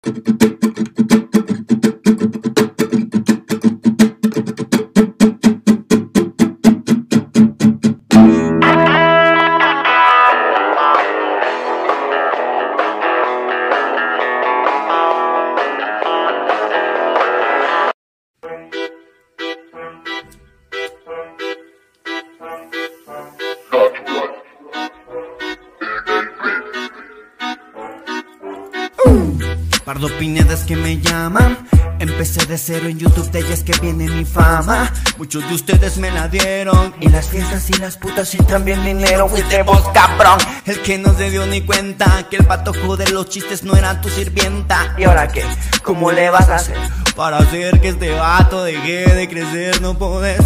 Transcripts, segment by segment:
Pardo cero en YouTube, de ellas que viene mi fama. Muchos de ustedes me la dieron. Y las fiestas y las putas y también dinero. Fuiste vos, cabrón. El que no se dio ni cuenta que el patojo de los chistes no era tu sirvienta. ¿Y ahora qué? ¿Cómo le vas a hacer? Para hacer que este vato deje de crecer, no podés.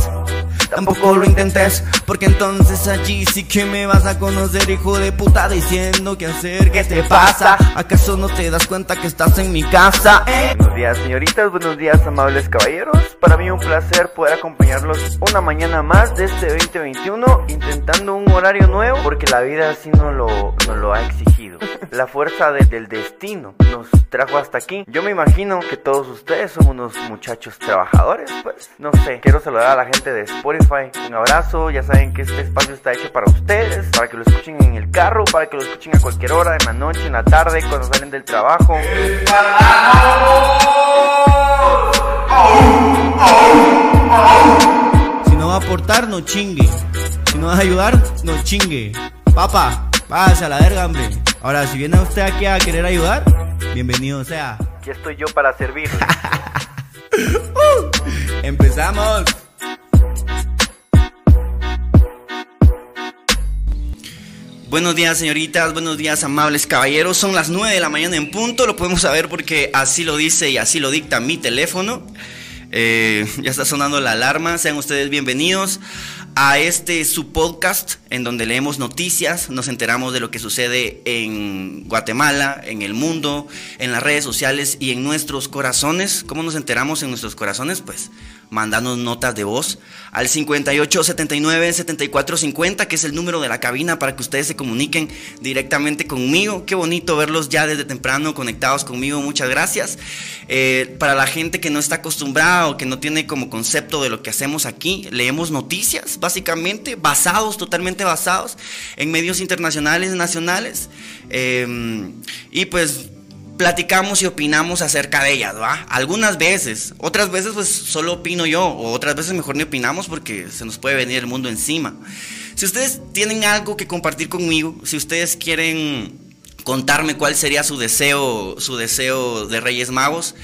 Tampoco lo intentes, porque entonces allí sí que me vas a conocer, hijo de puta, diciendo qué hacer, qué te pasa. ¿Acaso no te das cuenta que estás en mi casa? eh? Buenos días señoritas, buenos días amables caballeros. Para mí un placer poder acompañarlos una mañana más de este 2021 intentando un horario nuevo porque la vida así no lo, nos lo ha exigido. La fuerza de- del destino nos trajo hasta aquí. Yo me imagino que todos ustedes son unos muchachos trabajadores, pues no sé. Quiero saludar a la gente de Spotify. Un abrazo, ya saben que este espacio está hecho para ustedes, para que lo escuchen en el carro, para que lo escuchen a cualquier hora, en la noche, en la tarde, cuando salen del trabajo. Si no va a aportar, no chingue. Si no vas a ayudar, no chingue. Papá, pasa a la verga, hombre. Ahora, si viene usted aquí a querer ayudar, bienvenido sea. Aquí estoy yo para servir. ¡Empezamos! Buenos días, señoritas. Buenos días, amables caballeros. Son las 9 de la mañana en punto. Lo podemos saber porque así lo dice y así lo dicta mi teléfono. Eh, ya está sonando la alarma. Sean ustedes bienvenidos a este su podcast en donde leemos noticias, nos enteramos de lo que sucede en Guatemala, en el mundo, en las redes sociales y en nuestros corazones. ¿Cómo nos enteramos en nuestros corazones? Pues mandando notas de voz al 58 79 74 50, que es el número de la cabina para que ustedes se comuniquen directamente conmigo. Qué bonito verlos ya desde temprano conectados conmigo. Muchas gracias. Eh, para la gente que no está acostumbrada o que no tiene como concepto de lo que hacemos aquí, leemos noticias, básicamente, basados, totalmente basados en medios internacionales, nacionales. Eh, y pues platicamos y opinamos acerca de ellas, ¿va? Algunas veces, otras veces pues solo opino yo, o otras veces mejor ni opinamos porque se nos puede venir el mundo encima. Si ustedes tienen algo que compartir conmigo, si ustedes quieren contarme cuál sería su deseo, su deseo de Reyes Magos,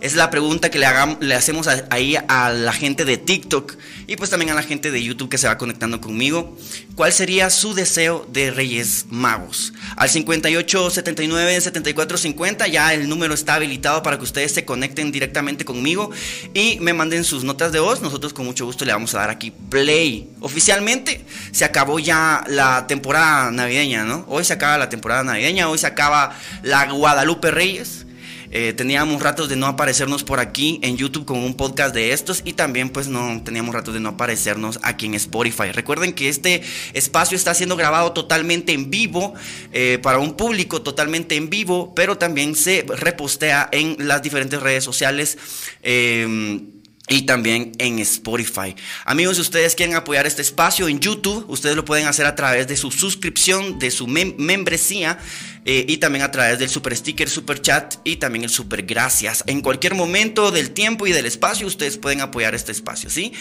es la pregunta que le, hagam- le hacemos a- ahí a la gente de TikTok y pues también a la gente de YouTube que se va conectando conmigo. ¿Cuál sería su deseo de Reyes Magos? Al 58 79 74 50 ya el número está habilitado para que ustedes se conecten directamente conmigo y me manden sus notas de voz. Nosotros con mucho gusto le vamos a dar aquí play. Oficialmente se acabó ya la temporada navideña, ¿no? Hoy se acaba la temporada navideña, hoy se acaba la Guadalupe Reyes. Eh, teníamos ratos de no aparecernos por aquí en YouTube con un podcast de estos y también pues no teníamos ratos de no aparecernos aquí en Spotify. Recuerden que este espacio está siendo grabado totalmente en vivo eh, para un público totalmente en vivo, pero también se repostea en las diferentes redes sociales. eh, y también en Spotify. Amigos, si ustedes quieren apoyar este espacio en YouTube, ustedes lo pueden hacer a través de su suscripción, de su mem- membresía eh, y también a través del super sticker, super chat y también el super gracias. En cualquier momento del tiempo y del espacio, ustedes pueden apoyar este espacio, ¿sí?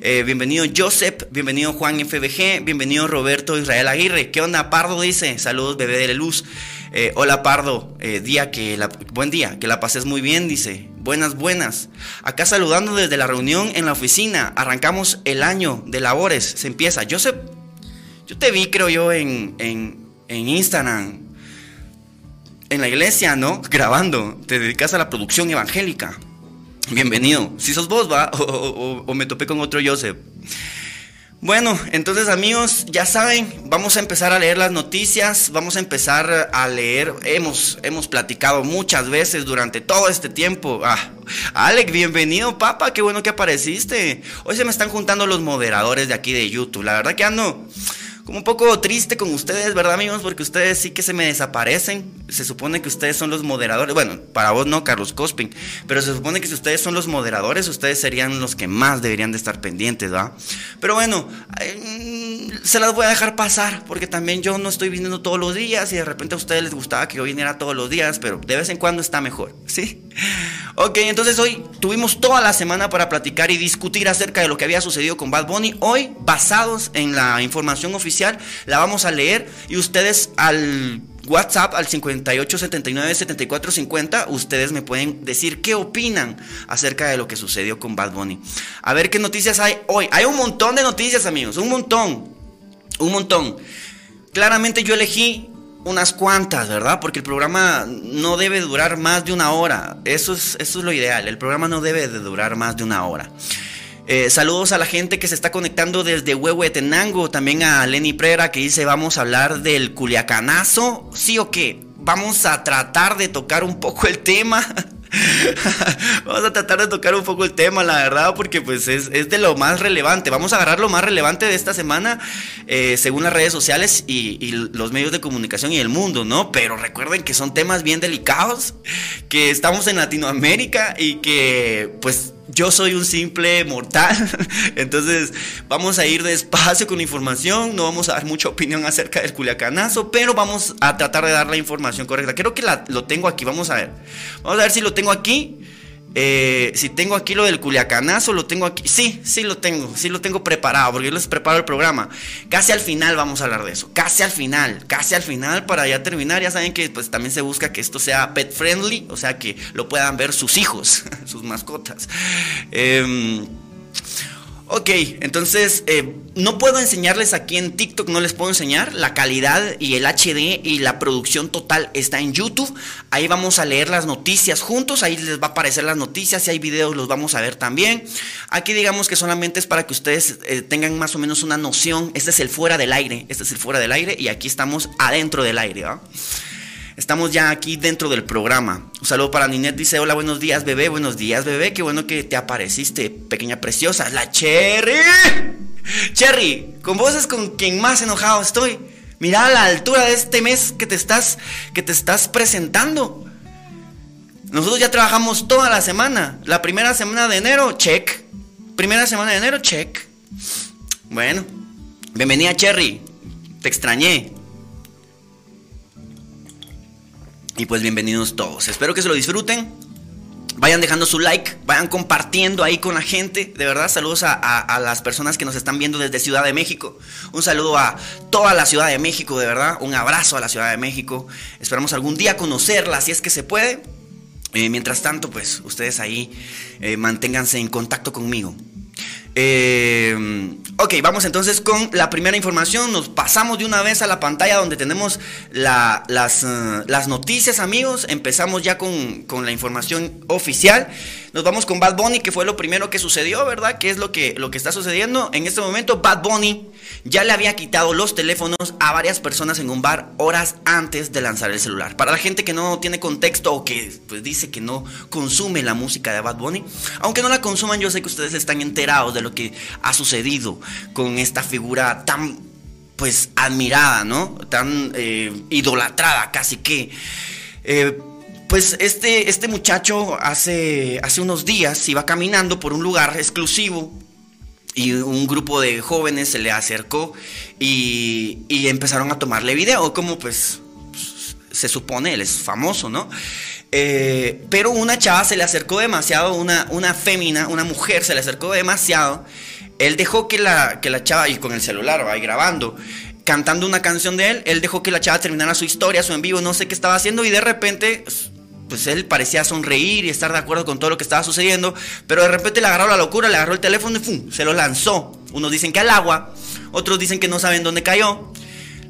Eh, bienvenido Joseph, bienvenido Juan FBG, bienvenido Roberto Israel Aguirre. ¿Qué onda, Pardo? Dice, saludos, bebé de la luz. Eh, hola Pardo, Eh, día que la, buen día, que la pases muy bien, dice. Buenas, buenas. Acá saludando desde la reunión en la oficina. Arrancamos el año de labores. Se empieza. Joseph, yo te vi, creo yo, en, en, en Instagram. En la iglesia, ¿no? Grabando. Te dedicas a la producción evangélica. Bienvenido. Si sos vos, va. O, o- o me topé con otro Joseph. Bueno, entonces amigos, ya saben, vamos a empezar a leer las noticias, vamos a empezar a leer, hemos, hemos platicado muchas veces durante todo este tiempo. Ah, Alex, bienvenido, papá, qué bueno que apareciste. Hoy se me están juntando los moderadores de aquí de YouTube, la verdad que ando como un poco triste con ustedes, ¿verdad, amigos? Porque ustedes sí que se me desaparecen. Se supone que ustedes son los moderadores. Bueno, para vos no, Carlos Cospin. Pero se supone que si ustedes son los moderadores, ustedes serían los que más deberían de estar pendientes, ¿va? Pero bueno, mm, se las voy a dejar pasar. Porque también yo no estoy viniendo todos los días. Y de repente a ustedes les gustaba que yo viniera todos los días. Pero de vez en cuando está mejor, ¿sí? Ok, entonces hoy tuvimos toda la semana para platicar y discutir acerca de lo que había sucedido con Bad Bunny. Hoy, basados en la información oficial la vamos a leer y ustedes al WhatsApp al 5879-7450, ustedes me pueden decir qué opinan acerca de lo que sucedió con Bad Bunny. A ver qué noticias hay hoy. Hay un montón de noticias, amigos, un montón, un montón. Claramente yo elegí unas cuantas, ¿verdad? Porque el programa no debe durar más de una hora. Eso es, eso es lo ideal. El programa no debe de durar más de una hora. Eh, saludos a la gente que se está conectando desde Huehuetenango, también a Lenny Prera que dice vamos a hablar del culiacanazo, sí o qué, vamos a tratar de tocar un poco el tema. Vamos a tratar de tocar un poco el tema, la verdad, porque pues es, de lo más relevante. Vamos a agarrar lo más relevante de esta semana, eh, según las redes sociales y, y, los medios de comunicación y el mundo, ¿no? Pero recuerden que son temas bien delicados, que estamos en Latinoamérica y que pues yo soy un simple mortal, entonces vamos a ir despacio con información, no vamos a dar mucha opinión acerca del culiacanazo, pero vamos a tratar de dar la información correcta. Creo que lo tengo aquí, vamos a ver. Vamos a ver si lo tengo aquí. Eh, si tengo aquí lo del culiacanazo, lo tengo aquí. Sí, sí lo tengo, sí lo tengo preparado, porque yo les preparo el programa. Casi al final vamos a hablar de eso. Casi al final, casi al final para ya terminar. Ya saben que pues también se busca que esto sea pet friendly, o sea que lo puedan ver sus hijos, sus mascotas. Eh, Ok, entonces eh, no puedo enseñarles aquí en TikTok, no les puedo enseñar. La calidad y el HD y la producción total está en YouTube. Ahí vamos a leer las noticias juntos, ahí les va a aparecer las noticias, si hay videos los vamos a ver también. Aquí digamos que solamente es para que ustedes eh, tengan más o menos una noción. Este es el fuera del aire, este es el fuera del aire y aquí estamos adentro del aire. ¿va? Estamos ya aquí dentro del programa. Un saludo para Ninet, dice, hola, buenos días, bebé, buenos días, bebé, qué bueno que te apareciste, pequeña preciosa, la Cherry. Cherry, con vos es con quien más enojado estoy. Mira la altura de este mes que te estás, que te estás presentando. Nosotros ya trabajamos toda la semana. La primera semana de enero, check. Primera semana de enero, check. Bueno, bienvenida Cherry. Te extrañé. Y pues bienvenidos todos. Espero que se lo disfruten. Vayan dejando su like, vayan compartiendo ahí con la gente. De verdad, saludos a, las personas que nos están viendo desde Ciudad de México. Un saludo a toda la Ciudad de México, de verdad. Un abrazo a la Ciudad de México. Esperamos algún día conocerla, si es que se puede. Eh, mientras tanto, pues ustedes ahí eh, manténganse en contacto conmigo. Eh, ok, vamos entonces con la primera información. Nos pasamos de una vez a la pantalla donde tenemos las, eh, las, noticias, amigos. Empezamos ya con, con, la información oficial. Nos vamos con Bad Bunny, que fue lo primero que sucedió, ¿verdad? ¿Qué es lo que, lo que está sucediendo? En este momento, Bad Bunny ya le había quitado los teléfonos a varias personas en un bar horas antes de lanzar el celular. Para la gente que no tiene contexto o que pues, dice que no consume la música de Bad Bunny, aunque no la consuman, yo sé que ustedes están enterados de lo que ha sucedido con esta figura tan pues admirada, ¿no? Tan eh, idolatrada casi que. Eh, pues este, este muchacho hace, hace unos días iba caminando por un lugar exclusivo y un grupo de jóvenes se le acercó y, empezaron a tomarle video, como pues se supone, él es famoso, ¿no? Eh, pero una chava se le acercó demasiado, una, una fémina, una mujer se le acercó demasiado. Él dejó que la, que la chava, y con el celular, ahí grabando, cantando una canción de él, él dejó que la chava terminara su historia, su en vivo, no sé qué estaba haciendo, y de repente pues él parecía sonreír y estar de acuerdo con todo lo que estaba sucediendo, pero de repente le agarró la locura, le agarró el teléfono y ¡fum! se lo lanzó. Unos dicen que al agua, otros dicen que no saben dónde cayó.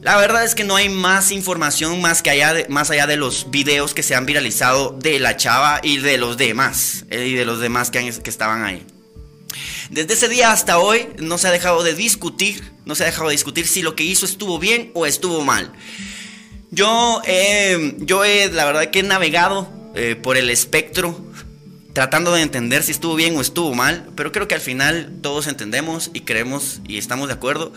La verdad es que no hay más información más, que allá más allá de los videos que se han viralizado de la chava y de los demás, eh, y de los demás que, estaban ahí. Desde ese día hasta hoy no se ha dejado de discutir, no se ha dejado de discutir si lo que hizo estuvo bien o estuvo mal. Yo, yo he, la verdad que he navegado eh, por el espectro tratando de entender si estuvo bien o estuvo mal, pero creo que al final todos entendemos y creemos y estamos de acuerdo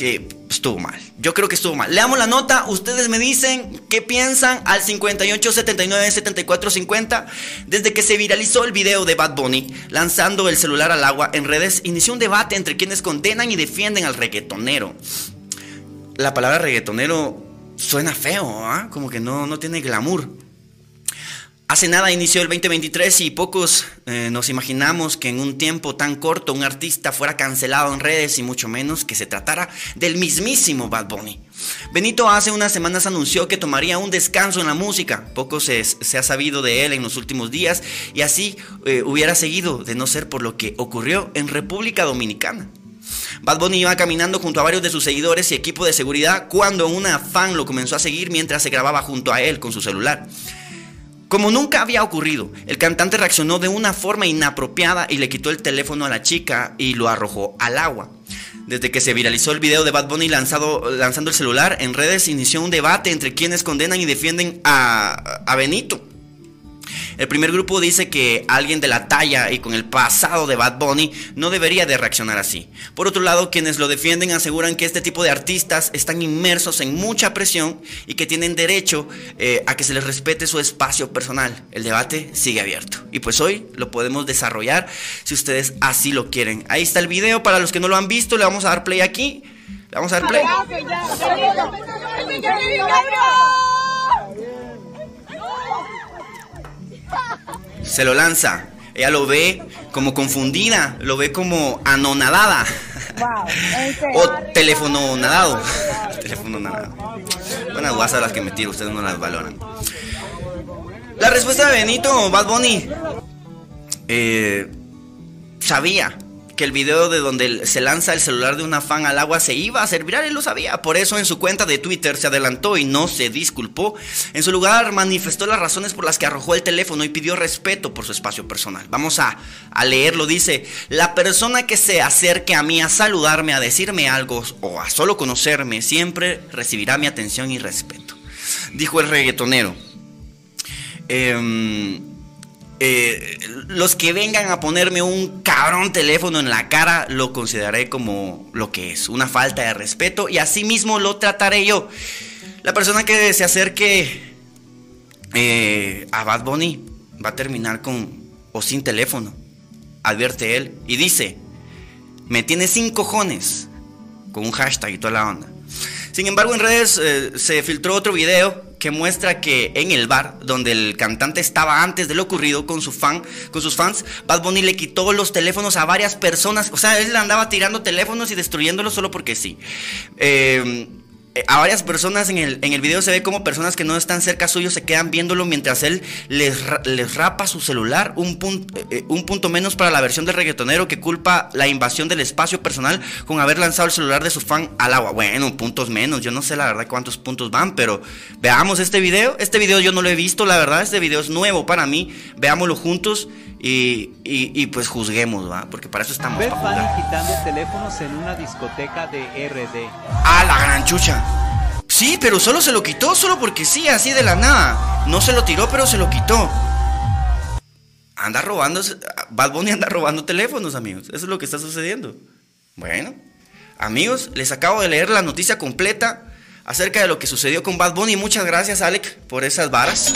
que estuvo mal. Yo creo que estuvo mal. Leamos la nota, ustedes me dicen qué piensan al 58 79 74 50. Desde que se viralizó el video de Bad Bunny lanzando el celular al agua en redes, inició un debate entre quienes condenan y defienden al reggaetonero. La palabra reggaetonero suena feo, ¿ah? como que no, no tiene glamour. Hace nada inició el 2023 y pocos eh, nos imaginamos que en un tiempo tan corto un artista fuera cancelado en redes y mucho menos que se tratara del mismísimo Bad Bunny. Benito hace unas semanas anunció que tomaría un descanso en la música. Poco se, ha sabido de él en los últimos días y así eh, hubiera seguido de no ser por lo que ocurrió en República Dominicana. Bad Bunny iba caminando junto a varios de sus seguidores y equipo de seguridad cuando una fan lo comenzó a seguir mientras se grababa junto a él con su celular. Como nunca había ocurrido, el cantante reaccionó de una forma inapropiada y le quitó el teléfono a la chica y lo arrojó al agua. Desde que se viralizó el video de Bad Bunny lanzando el celular en redes, inició un debate entre quienes condenan y defienden a, a Benito. El primer grupo dice que alguien de la talla y con el pasado de Bad Bunny no debería de reaccionar así. Por otro lado, quienes lo defienden aseguran que este tipo de artistas están inmersos en mucha presión y que tienen derecho eh, a que se les respete su espacio personal. El debate sigue abierto. Y pues hoy lo podemos desarrollar si ustedes así lo quieren. Ahí está el video para los que no lo han visto, le vamos a dar play aquí. Le vamos a dar play. Se lo lanza. Ella lo ve como confundida, lo ve como anonadada. o teléfono nadado. teléfono nadado. Buenas guasas las que me tiro, ustedes no las valoran. La respuesta de Benito, Bad Bunny. Eh, sabía que el video de donde se lanza el celular de una fan al agua se iba a hacer viral, él lo sabía. Por eso en su cuenta de Twitter se adelantó y no se disculpó. En su lugar manifestó las razones por las que arrojó el teléfono y pidió respeto por su espacio personal. Vamos a, a leerlo. Dice, la persona que se acerque a mí a saludarme, a decirme algo o a solo conocerme, siempre recibirá mi atención y respeto. Dijo el reggaetonero. Eh, eh, los que vengan a ponerme un cabrón teléfono en la cara lo consideraré como lo que es, una falta de respeto y así mismo lo trataré yo. La persona que se acerque eh, a Bad Bunny va a terminar con o sin teléfono, advierte él y dice, me tiene cinco cojones con un hashtag y toda la onda. Sin embargo, en redes eh, se filtró otro video que muestra que en el bar donde el cantante estaba antes de lo ocurrido con su fan, con sus fans, Bad Bunny le quitó los teléfonos a varias personas, o sea, él andaba tirando teléfonos y destruyéndolos solo porque sí. Eh, a varias personas en el, en el video se ve como personas que no están cerca suyo se quedan viéndolo mientras él les, les rapa su celular. Un, punto, eh, eh, un punto menos para la versión del reggaetonero que culpa la invasión del espacio personal con haber lanzado el celular de su fan al agua. Bueno, puntos menos. Yo no sé la verdad cuántos puntos van, pero veamos este video. Este video yo no lo he visto, la verdad. Este video es nuevo para mí. Veámoslo juntos. Y, y, pues juzguemos, ¿va? Porque para eso estamos. Ver Fanny quitando teléfonos en una discoteca de RD. ¡Ah, la gran chucha! Sí, pero solo se lo quitó, solo porque sí, así de la nada. No se lo tiró, pero se lo quitó. Anda robando, Bad Bunny anda robando teléfonos, amigos. Eso es lo que está sucediendo. Bueno, amigos, les acabo de leer la noticia completa acerca de lo que sucedió con Bad Bunny. Muchas gracias, Alec, por esas varas.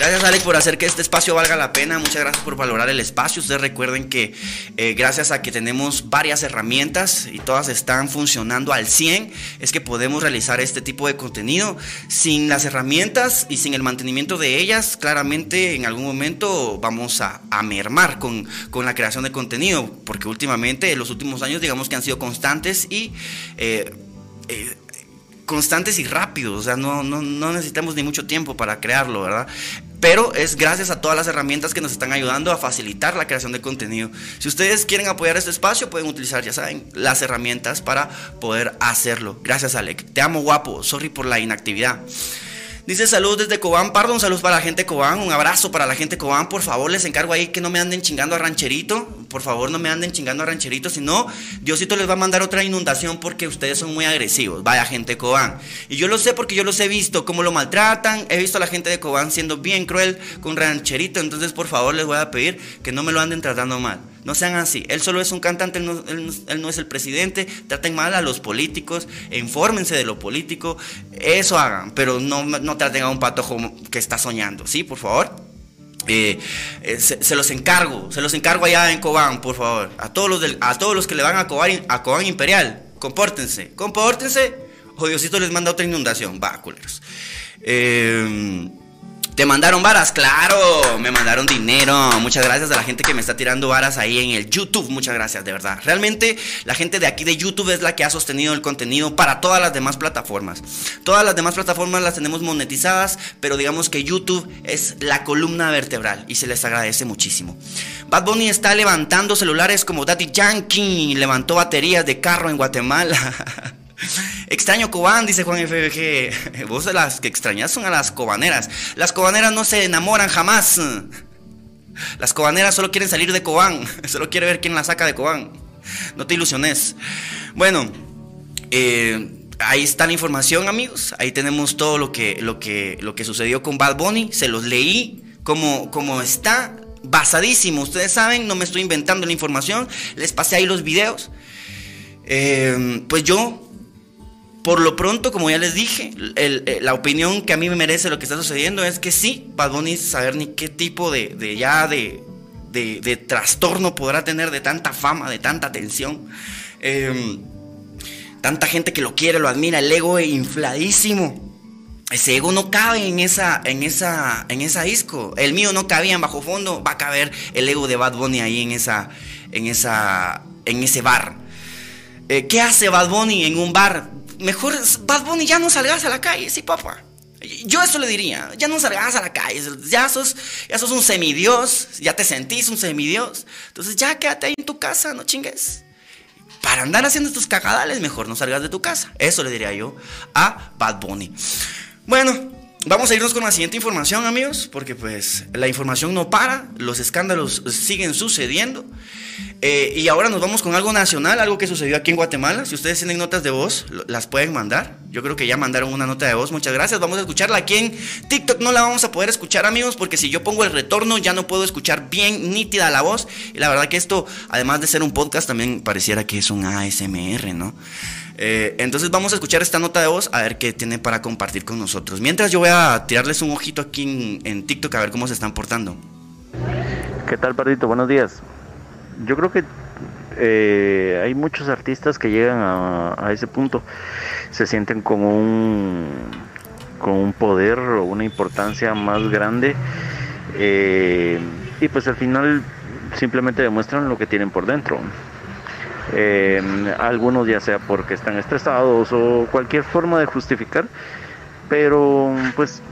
Gracias Alex por hacer que este espacio valga la pena. Muchas gracias por valorar el espacio. Ustedes recuerden que eh, gracias a que tenemos varias herramientas y todas están funcionando al 100, es que podemos realizar este tipo de contenido. Sin las herramientas y sin el mantenimiento de ellas, claramente en algún momento vamos a, mermar con, la creación de contenido, porque últimamente, en los últimos años, digamos que han sido constantes y... Eh, eh, constantes y rápidos, o sea, no, no, no necesitamos ni mucho tiempo para crearlo, ¿verdad? Pero es gracias a todas las herramientas que nos están ayudando a facilitar la creación de contenido. Si ustedes quieren apoyar este espacio, pueden utilizar, ya saben, las herramientas para poder hacerlo. Gracias, Alec. Te amo, guapo. Sorry por la inactividad. Dice salud desde Cobán, perdón, salud para la gente de Cobán, un abrazo para la gente de Cobán, por favor, les encargo ahí que no me anden chingando a rancherito, por favor no me anden chingando a rancheritos, si no, Diosito les va a mandar otra inundación porque ustedes son muy agresivos. Vaya gente de Cobán. Y yo lo sé porque yo los he visto, cómo lo maltratan. He visto a la gente de Cobán siendo bien cruel con rancherito. Entonces, por favor, les voy a pedir que no me lo anden tratando mal. No sean así. Él solo es un cantante, él no, es el presidente. Traten mal a los políticos, infórmense de lo político. Eso hagan, pero no, no traten a un patojo que está soñando. ¿Sí? Por favor. Eh, eh, se, los encargo, se los encargo allá en Cobán, por favor. A todos los, a todos los que le van a Cobán, a Cobán Imperial, compórtense, compórtense. O Diosito les manda otra inundación. Va, culeros. Eh, ¿Te mandaron varas? Claro, me mandaron dinero. Muchas gracias a la gente que me está tirando varas ahí en el YouTube. Muchas gracias, de verdad. Realmente la gente de aquí de YouTube es la que ha sostenido el contenido para todas las demás plataformas. Todas las demás plataformas las tenemos monetizadas, pero digamos que YouTube es la columna vertebral y se les agradece muchísimo. Bad Bunny está levantando celulares como Daddy Yankee, levantó baterías de carro en Guatemala. Extraño Cobán, dice Juan FBG. Vos las que extrañas son a las cobaneras. Las cobaneras no se enamoran jamás. Las cobaneras solo quieren salir de Cobán. Solo quiere ver quién la saca de Cobán. No te ilusiones. Bueno, eh, ahí está la información, amigos. Ahí tenemos todo lo que, lo que, lo que sucedió con Bad Bunny. Se los leí como, está. Basadísimo. Ustedes saben, no me estoy inventando la información. Les pasé ahí los videos. Eh, pues yo por lo pronto, como ya les dije, eh, la opinión que a mí me merece lo que está sucediendo es que sí, Bad Bunny saber ni qué tipo de, ya de, de, trastorno podrá tener de tanta fama, de tanta atención. Em, tanta gente que lo quiere, lo admira, el ego es infladísimo. Ese ego no cabe en esa, en esa, en esa disco. El mío no cabía en bajo fondo. Va a caber el ego de Bad Bunny ahí en esa, en esa, en ese bar. Eh, ¿Qué hace Bad Bunny en un bar? Mejor Bad Bunny ya no salgas a la calle, sí, papá. Yo eso le diría, ya no salgas a la calle, ya sos, ya sos un semidios, ya te sentís un semidios. Entonces ya quédate ahí en tu casa, no chingues. Para andar haciendo estos cagadales, mejor no salgas de tu casa. Eso le diría yo a Bad Bunny. Bueno, vamos a irnos con la siguiente información, amigos, porque pues la información no para, los escándalos siguen sucediendo. Eh, y ahora nos vamos con algo nacional, algo que sucedió aquí en Guatemala. Si ustedes tienen notas de voz, las pueden mandar. Yo creo que ya mandaron una nota de voz. Muchas gracias. Vamos a escucharla aquí en TikTok. No la vamos a poder escuchar, amigos, porque si yo pongo el retorno ya no puedo escuchar bien nítida la voz. Y la verdad que esto, además de ser un podcast, también pareciera que es un ASMR, ¿no? Eh, entonces vamos a escuchar esta nota de voz a ver qué tiene para compartir con nosotros. Mientras yo voy a tirarles un ojito aquí en, TikTok a ver cómo se están portando. ¿Qué tal, Pardito? Buenos días yo creo que eh, hay muchos artistas que llegan a, ese punto, se sienten con un, con un poder o una importancia más grande eh, y pues al final simplemente demuestran lo que tienen por dentro. Eh, algunos ya sea porque están estresados o cualquier forma de justificar, pero pues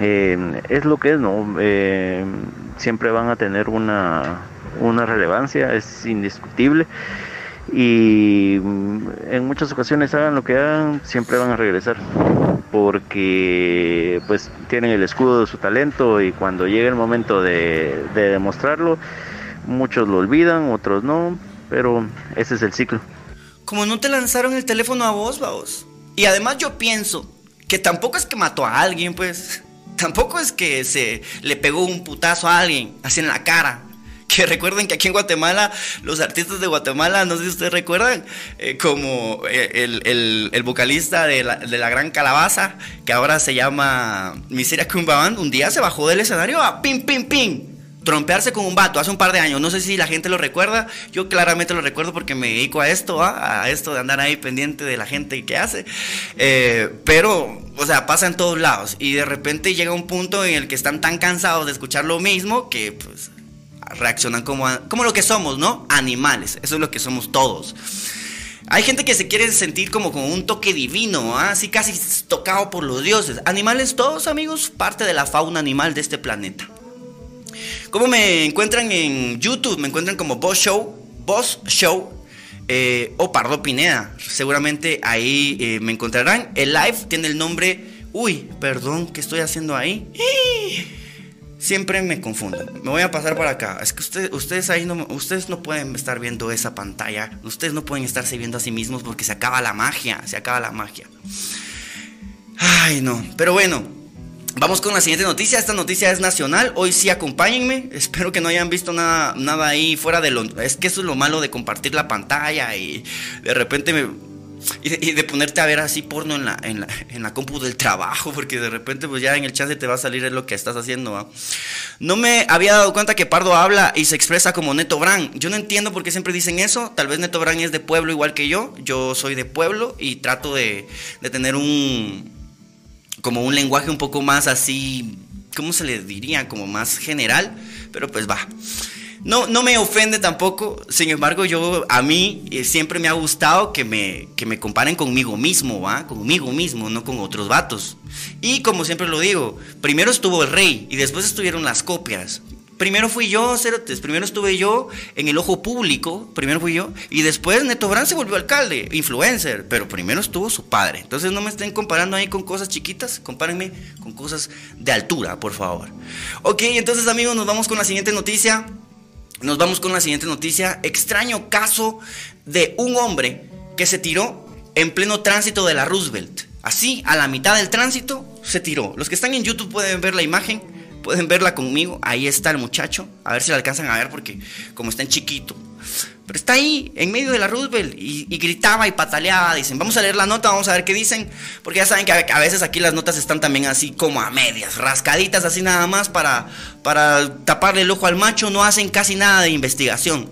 es lo que es, ¿no? siempre van a tener una una relevancia, es indiscutible. Y mm, en muchas ocasiones hagan lo que hagan, siempre van a regresar. Porque pues tienen el escudo de su talento y cuando llegue el momento de, demostrarlo, muchos lo olvidan, otros no, pero ese es el ciclo. Como no te lanzaron el teléfono a vos, vos. Y además yo pienso que tampoco es que mató a alguien, pues. Tampoco es que se le pegó un putazo a alguien, así en la cara que recuerden que aquí en Guatemala, los artistas de Guatemala, no sé si ustedes recuerdan, eh, como eh, el, vocalista de la, Gran Calabaza, que ahora se llama Miseria Band, un día se bajó del escenario a pim, pim, pim trompearse con un vato hace un par de años. No sé si la gente lo recuerda. Yo claramente lo recuerdo porque me dedico a esto, a esto de andar ahí pendiente de la gente que hace. Eh, pero, o sea, pasa en todos lados. Y de repente llega un punto en el que están tan cansados de escuchar lo mismo que, pues, reaccionan como, como lo que somos, ¿no? Animales. Eso es lo que somos todos. Hay gente que se quiere sentir como con un toque divino, ¿ah? así casi tocado por los dioses. Animales todos, amigos, parte de la fauna animal de este planeta. ¿Cómo me encuentran en YouTube? Me encuentran como Boss Show, Boss Show eh, o Pardo Pineda. Seguramente ahí eh, me encontrarán. El live tiene el nombre... Uy, perdón, ¿qué estoy haciendo ahí? Siempre me confundo. Me voy a pasar para acá. Es que ustedes, ahí no, ustedes no pueden estar viendo esa pantalla. Ustedes no pueden estarse viendo a sí mismos porque se acaba la magia. Se acaba la magia. Ay, no. Pero bueno, vamos con la siguiente noticia. Esta noticia es nacional. Hoy sí acompáñenme. Espero que no hayan visto nada, nada ahí fuera de lo... Es que eso es lo malo de compartir la pantalla y de repente me y de, ponerte a ver así porno en la, en, la, en la compu del trabajo, porque de repente pues ya en el chance te va a salir lo que estás haciendo. No me había dado cuenta que Pardo habla y se expresa como Neto Brand. Yo no entiendo por qué siempre dicen eso. Tal vez Neto Brand es de pueblo igual que yo. Yo soy de pueblo y trato de, de tener un... como un lenguaje un poco más así... ¿Cómo se le diría? Como más general. Pero pues va. No, no me ofende tampoco, sin embargo, yo a mí eh, siempre me ha gustado que me, que me comparen conmigo mismo, ¿va? Conmigo mismo, no con otros vatos. Y como siempre lo digo, primero estuvo el rey y después estuvieron las copias. Primero fui yo, Cerotes, primero estuve yo en el ojo público, primero fui yo, y después Neto Brand se volvió alcalde, influencer, pero primero estuvo su padre. Entonces no me estén comparando ahí con cosas chiquitas, compárenme con cosas de altura, por favor. Ok, entonces amigos, nos vamos con la siguiente noticia. Nos vamos con la siguiente noticia. Extraño caso de un hombre que se tiró en pleno tránsito de la Roosevelt. Así, a la mitad del tránsito, se tiró. Los que están en YouTube pueden ver la imagen, pueden verla conmigo. Ahí está el muchacho. A ver si la alcanzan a ver porque como está en chiquito. Pero está ahí, en medio de la Roosevelt, y, gritaba y pataleaba. Dicen, vamos a leer la nota, vamos a ver qué dicen. Porque ya saben que a, veces aquí las notas están también así como a medias, rascaditas así nada más para, para taparle el ojo al macho. No hacen casi nada de investigación.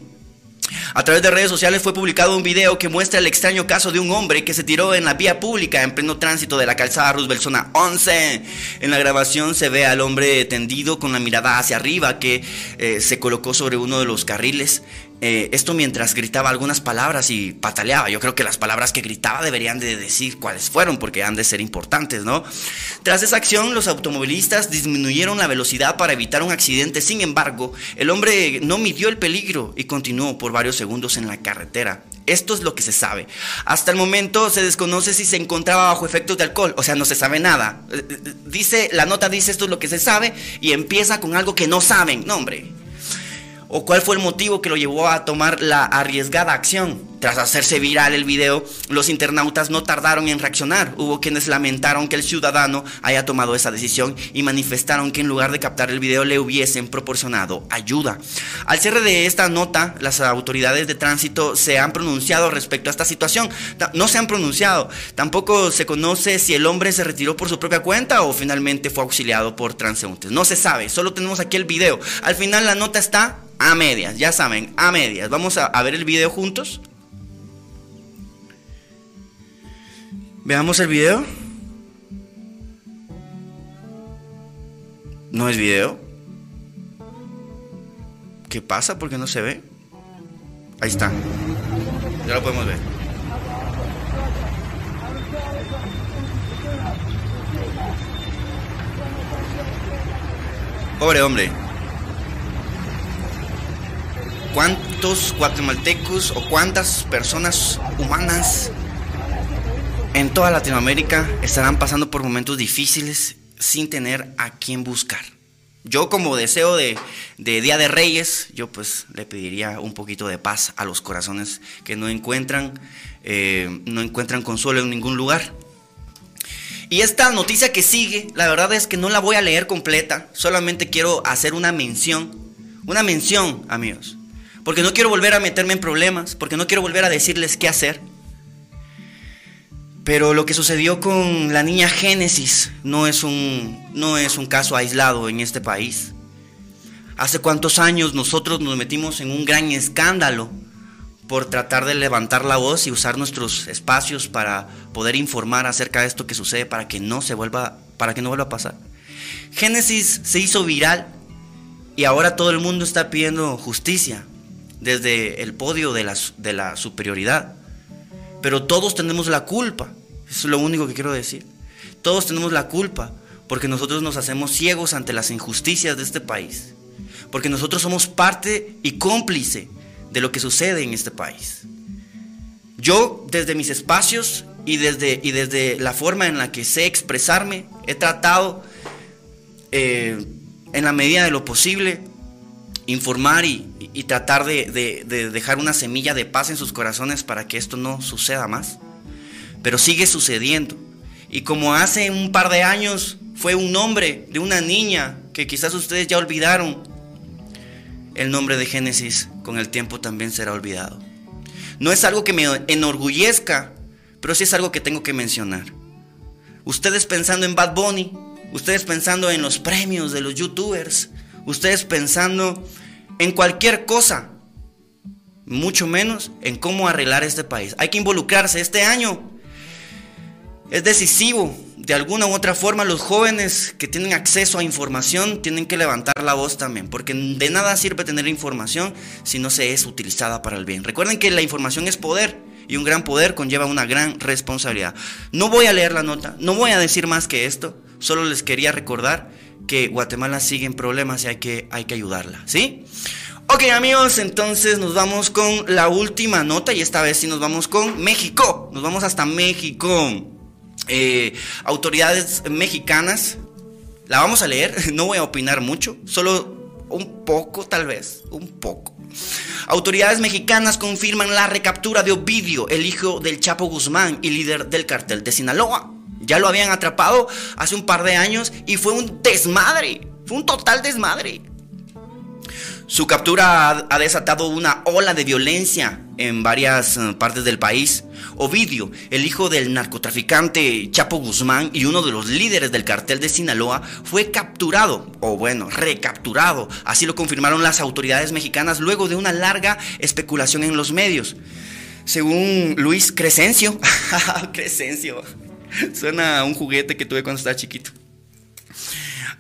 A través de redes sociales fue publicado un video que muestra el extraño caso de un hombre que se tiró en la vía pública en pleno tránsito de la calzada Roosevelt zona 11. En la grabación se ve al hombre tendido con la mirada hacia arriba que eh, se colocó sobre uno de los carriles. Eh, esto mientras gritaba algunas palabras y pataleaba. Yo creo que las palabras que gritaba deberían de decir cuáles fueron porque han de ser importantes, ¿no? Tras esa acción, los automovilistas disminuyeron la velocidad para evitar un accidente. Sin embargo, el hombre no midió el peligro y continuó por varios segundos en la carretera. Esto es lo que se sabe. Hasta el momento se desconoce si se encontraba bajo efectos de alcohol, o sea, no se sabe nada. Eh, eh, dice, la nota dice esto es lo que se sabe y empieza con algo que no saben. No, hombre o cuál fue el motivo que lo llevó a tomar la arriesgada acción. Tras hacerse viral el video, los internautas no tardaron en reaccionar. Hubo quienes lamentaron que el ciudadano haya tomado esa decisión y manifestaron que en lugar de captar el video le hubiesen proporcionado ayuda. Al cierre de esta nota, las autoridades de tránsito se han pronunciado respecto a esta situación. No se han pronunciado. Tampoco se conoce si el hombre se retiró por su propia cuenta o finalmente fue auxiliado por transeúntes. No se sabe, solo tenemos aquí el video. Al final la nota está a medias, ya saben, a medias. Vamos a, ver el video juntos. Veamos el video. ¿No es video? ¿Qué pasa? ¿Por qué no se ve? Ahí está. Ya lo podemos ver. Pobre hombre. ¿Cuántos guatemaltecos o cuántas personas humanas en toda Latinoamérica estarán pasando por momentos difíciles sin tener a quién buscar? Yo como deseo de, Día de Reyes, yo pues le pediría un poquito de paz a los corazones que no encuentran, eh, no encuentran consuelo en ningún lugar. Y esta noticia que sigue, la verdad es que no la voy a leer completa, solamente quiero hacer una mención, una mención, amigos porque no quiero volver a meterme en problemas, porque no quiero volver a decirles qué hacer. Pero lo que sucedió con la niña Génesis no es un, no es un caso aislado en este país. Hace cuántos años nosotros nos metimos en un gran escándalo por tratar de levantar la voz y usar nuestros espacios para poder informar acerca de esto que sucede para que no se vuelva, para que no vuelva a pasar. Génesis se hizo viral y ahora todo el mundo está pidiendo justicia desde el podio de la, de la superioridad. Pero todos tenemos la culpa. Es lo único que quiero decir. Todos tenemos la culpa porque nosotros nos hacemos ciegos ante las injusticias de este país. Porque nosotros somos parte y cómplice de lo que sucede en este país. Yo desde mis espacios y desde, y desde la forma en la que sé expresarme, he tratado eh, en la medida de lo posible, informar y, tratar de, de, de, dejar una semilla de paz en sus corazones para que esto no suceda más. Pero sigue sucediendo. Y como hace un par de años fue un nombre de una niña que quizás ustedes ya olvidaron, el nombre de Génesis con el tiempo también será olvidado. No es algo que me enorgullezca, pero sí es algo que tengo que mencionar. Ustedes pensando en Bad Bunny, ustedes pensando en los premios de los youtubers, ustedes pensando en cualquier cosa, mucho menos en cómo arreglar este país. Hay que involucrarse este año. Es decisivo. De alguna u otra forma, los jóvenes que tienen acceso a información tienen que levantar la voz también, porque de nada sirve tener información si no se es utilizada para el bien. Recuerden que la información es poder y un gran poder conlleva una gran responsabilidad. No voy a leer la nota, no voy a decir más que esto, solo les quería recordar que Guatemala sigue en problemas y hay que, hay que ayudarla, ¿sí? Ok amigos, entonces nos vamos con la última nota y esta vez sí nos vamos con México, nos vamos hasta México. Eh, autoridades mexicanas. La vamos a leer, no voy a opinar mucho, solo un poco tal vez, un poco. Autoridades mexicanas confirman la recaptura de Ovidio, el hijo del Chapo Guzmán y líder del cartel de Sinaloa. Ya lo habían atrapado hace un par de años y fue un desmadre, fue un total desmadre. Su captura ha desatado una ola de violencia en varias eh, partes del país. Ovidio, el hijo del narcotraficante Chapo Guzmán y uno de los líderes del cartel de Sinaloa, fue capturado, o bueno, recapturado. Así lo confirmaron las autoridades mexicanas luego de una larga especulación en los medios. Según Luis Crescencio, Crescencio, suena un juguete que tuve cuando estaba chiquito.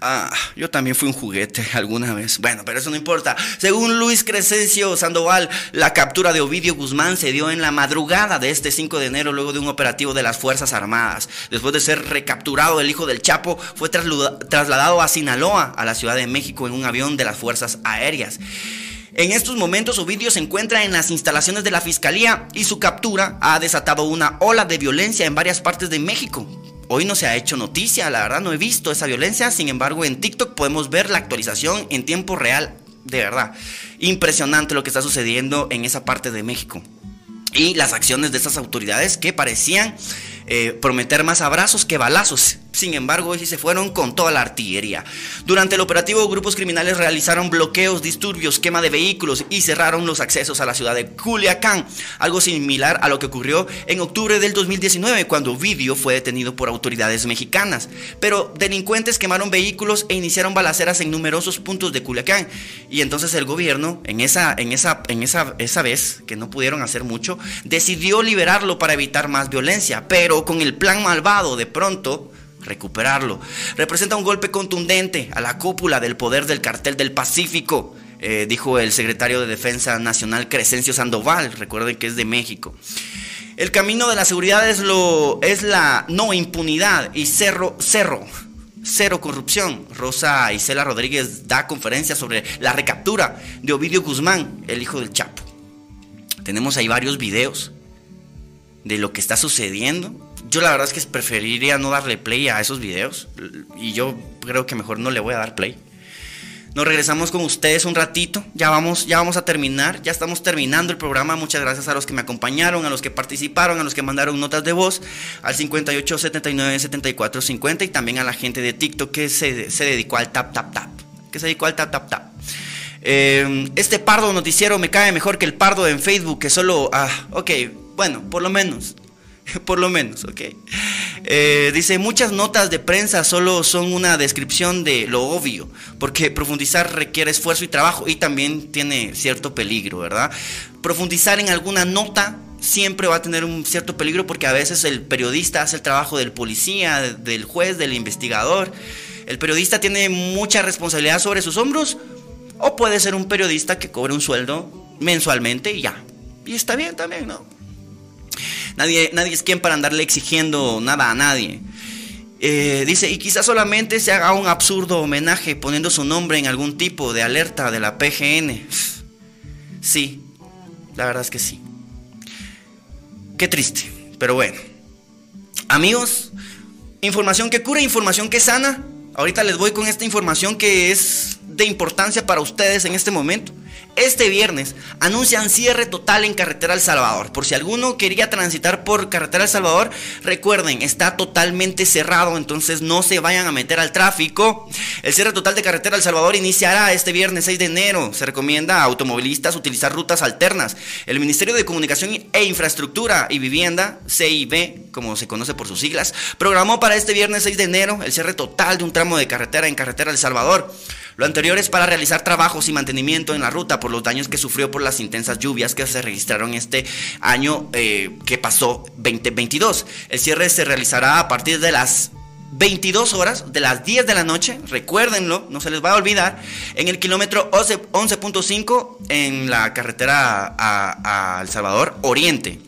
Ah, yo también fui un juguete alguna vez. Bueno, pero eso no importa. Según Luis Crescencio Sandoval, la captura de Ovidio Guzmán se dio en la madrugada de este 5 de enero luego de un operativo de las Fuerzas Armadas. Después de ser recapturado, el hijo del Chapo fue trasladado a Sinaloa, a la Ciudad de México, en un avión de las Fuerzas Aéreas. En estos momentos Ovidio se encuentra en las instalaciones de la Fiscalía y su captura ha desatado una ola de violencia en varias partes de México. Hoy no se ha hecho noticia, la verdad no he visto esa violencia, sin embargo en TikTok podemos ver la actualización en tiempo real, de verdad. Impresionante lo que está sucediendo en esa parte de México. Y las acciones de esas autoridades que parecían eh, prometer más abrazos que balazos. Sin embargo, hoy se fueron con toda la artillería. Durante el operativo, grupos criminales realizaron bloqueos, disturbios, quema de vehículos y cerraron los accesos a la ciudad de Culiacán. Algo similar a lo que ocurrió en octubre del 2019, cuando Vidio fue detenido por autoridades mexicanas. Pero delincuentes quemaron vehículos e iniciaron balaceras en numerosos puntos de Culiacán. Y entonces el gobierno, en esa, en esa, en esa, esa vez, que no pudieron hacer mucho, decidió liberarlo para evitar más violencia. Pero con el plan malvado, de pronto recuperarlo. Representa un golpe contundente a la cúpula del poder del cartel del Pacífico, eh, dijo el secretario de Defensa Nacional Crescencio Sandoval, recuerden que es de México. El camino de la seguridad es, lo, es la no impunidad y cerro, cerro, cero corrupción. Rosa Isela Rodríguez da conferencia sobre la recaptura de Ovidio Guzmán, el hijo del Chapo. Tenemos ahí varios videos de lo que está sucediendo yo la verdad es que preferiría no darle play a esos videos. Y yo creo que mejor no le voy a dar play. Nos regresamos con ustedes un ratito. Ya vamos, ya vamos a terminar. Ya estamos terminando el programa. Muchas gracias a los que me acompañaron, a los que participaron, a los que mandaron notas de voz al 58 79 74 50 y también a la gente de TikTok que se, se dedicó al tap tap tap. Que se dedicó al tap tap tap. Eh, este pardo noticiero me cae mejor que el pardo en Facebook, que solo. Ah, ok, bueno, por lo menos. por lo menos, ¿ok? Eh, dice, muchas notas de prensa solo son una descripción de lo obvio, porque profundizar requiere esfuerzo y trabajo y también tiene cierto peligro, ¿verdad? Profundizar en alguna nota siempre va a tener un cierto peligro porque a veces el periodista hace el trabajo del policía, del juez, del investigador. El periodista tiene mucha responsabilidad sobre sus hombros o puede ser un periodista que cobre un sueldo mensualmente y ya. Y está bien también, ¿no? Nadie, nadie es quien para andarle exigiendo nada a nadie. Eh, dice, y quizás solamente se haga un absurdo homenaje poniendo su nombre en algún tipo de alerta de la PGN. Sí, la verdad es que sí. Qué triste, pero bueno. Amigos, información que cura, información que sana. ahorita les voy con esta información que es de importancia para ustedes en este momento. Este viernes anuncian cierre total en Carretera El Salvador. Por si alguno quería transitar por Carretera El Salvador, recuerden, está totalmente cerrado, entonces no se vayan a meter al tráfico. El cierre total de Carretera El Salvador iniciará este viernes 6 de enero. Se recomienda a automovilistas utilizar rutas alternas. El Ministerio de Comunicación e Infraestructura y Vivienda, CIB, como se conoce por sus siglas, programó para este viernes 6 de enero el cierre total de un tramo de carretera en Carretera El Salvador. Lo anterior es para realizar trabajos y mantenimiento en la ruta por los daños que sufrió por las intensas lluvias que se registraron este año eh, que pasó 2022. El cierre se realizará a partir de las 22 horas, de las 10 de la noche, recuérdenlo, no se les va a olvidar, en el kilómetro 11.5 en la carretera a, El Salvador Oriente.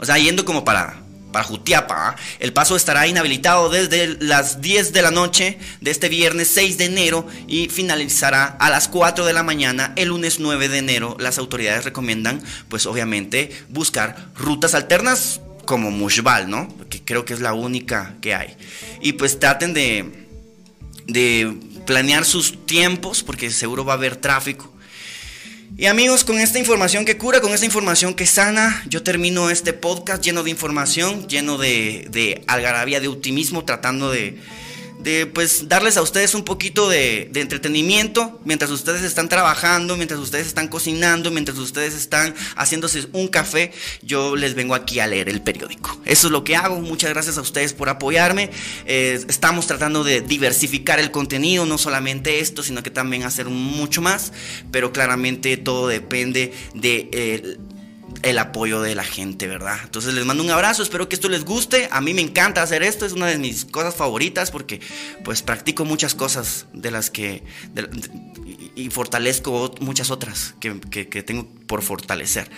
O sea, yendo como para para Jutiapa. El paso estará inhabilitado desde las 10 de la noche de este viernes 6 de enero y finalizará a las 4 de la mañana el lunes 9 de enero. Las autoridades recomiendan, pues obviamente, buscar rutas alternas como Mushbal, ¿no? Que creo que es la única que hay. Y pues traten de planear sus tiempos porque seguro va a haber tráfico. Y amigos, con esta información que cura, con esta información que sana, yo termino este podcast lleno de información, lleno de, de algarabía, de optimismo, tratando de, de pues darles a ustedes un poquito de, entretenimiento mientras ustedes están trabajando, mientras ustedes están cocinando, mientras ustedes están haciéndose un café, yo les vengo aquí a leer el periódico. Eso es lo que hago. Muchas gracias a ustedes por apoyarme. Eh, estamos tratando de diversificar el contenido, no solamente esto, sino que también hacer mucho más, pero claramente todo depende de... Eh, el apoyo de la gente, ¿verdad? Entonces les mando un abrazo, espero que esto les guste. A mí me encanta hacer esto, es una de mis cosas favoritas porque pues practico muchas cosas de las que... y fortalezco muchas otras que, tengo por fortalecer.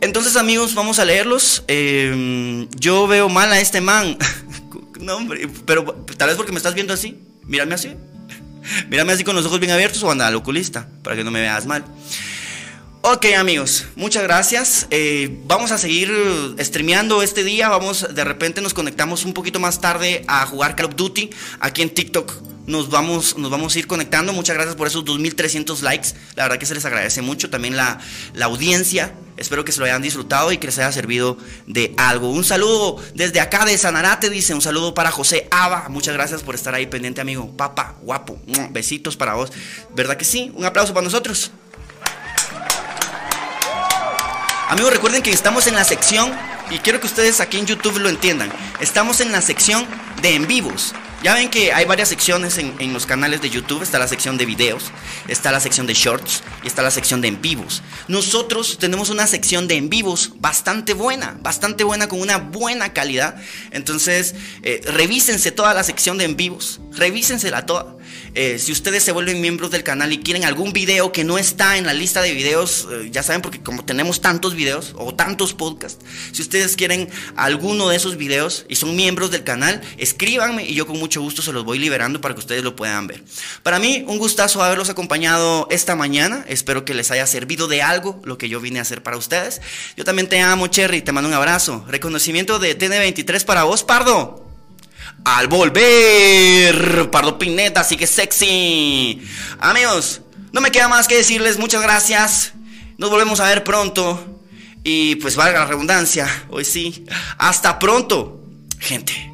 Entonces amigos, vamos a leerlos. Em, yo veo mal a este man. no, hombre, pero tal vez porque me estás viendo así. Mírame así. Mírame así con los ojos bien abiertos o anda al oculista, para que no me veas mal. Ok amigos, muchas gracias. Eh, vamos a seguir streameando este día. Vamos, de repente nos conectamos un poquito más tarde a jugar Call of Duty aquí en TikTok. Nos vamos, nos vamos a ir conectando. Muchas gracias por esos 2.300 likes. La verdad que se les agradece mucho. También la, la audiencia. Espero que se lo hayan disfrutado y que les haya servido de algo. Un saludo desde acá de Sanarate, dice. Un saludo para José Ava. Muchas gracias por estar ahí pendiente, amigo. Papa, guapo. Besitos para vos. ¿Verdad que sí? Un aplauso para nosotros. Amigos, recuerden que estamos en la sección, y quiero que ustedes aquí en YouTube lo entiendan, estamos en la sección de en vivos. Ya ven que hay varias secciones en, los canales de YouTube. Está la sección de videos, está la sección de shorts y está la sección de en vivos. Nosotros tenemos una sección de en vivos bastante buena, bastante buena, con una buena calidad. Entonces, eh, revísense toda la sección de en vivos, revísensela toda. Eh, si ustedes se vuelven miembros del canal y quieren algún video que no está en la lista de videos, eh, ya saben, porque como tenemos tantos videos o tantos podcasts, si ustedes quieren alguno de esos videos y son miembros del canal, escríbanme y yo con mucho gusto se los voy liberando para que ustedes lo puedan ver. Para mí, un gustazo haberlos acompañado esta mañana. Espero que les haya servido de algo lo que yo vine a hacer para ustedes. Yo también te amo, Cherry. Te mando un abrazo. Reconocimiento de TN23 para vos, Pardo. Al volver, Pardo Pineta, sigue sexy. Amigos, no me queda más que decirles muchas gracias. Nos volvemos a ver pronto. Y pues valga la redundancia, hoy sí. Hasta pronto, gente.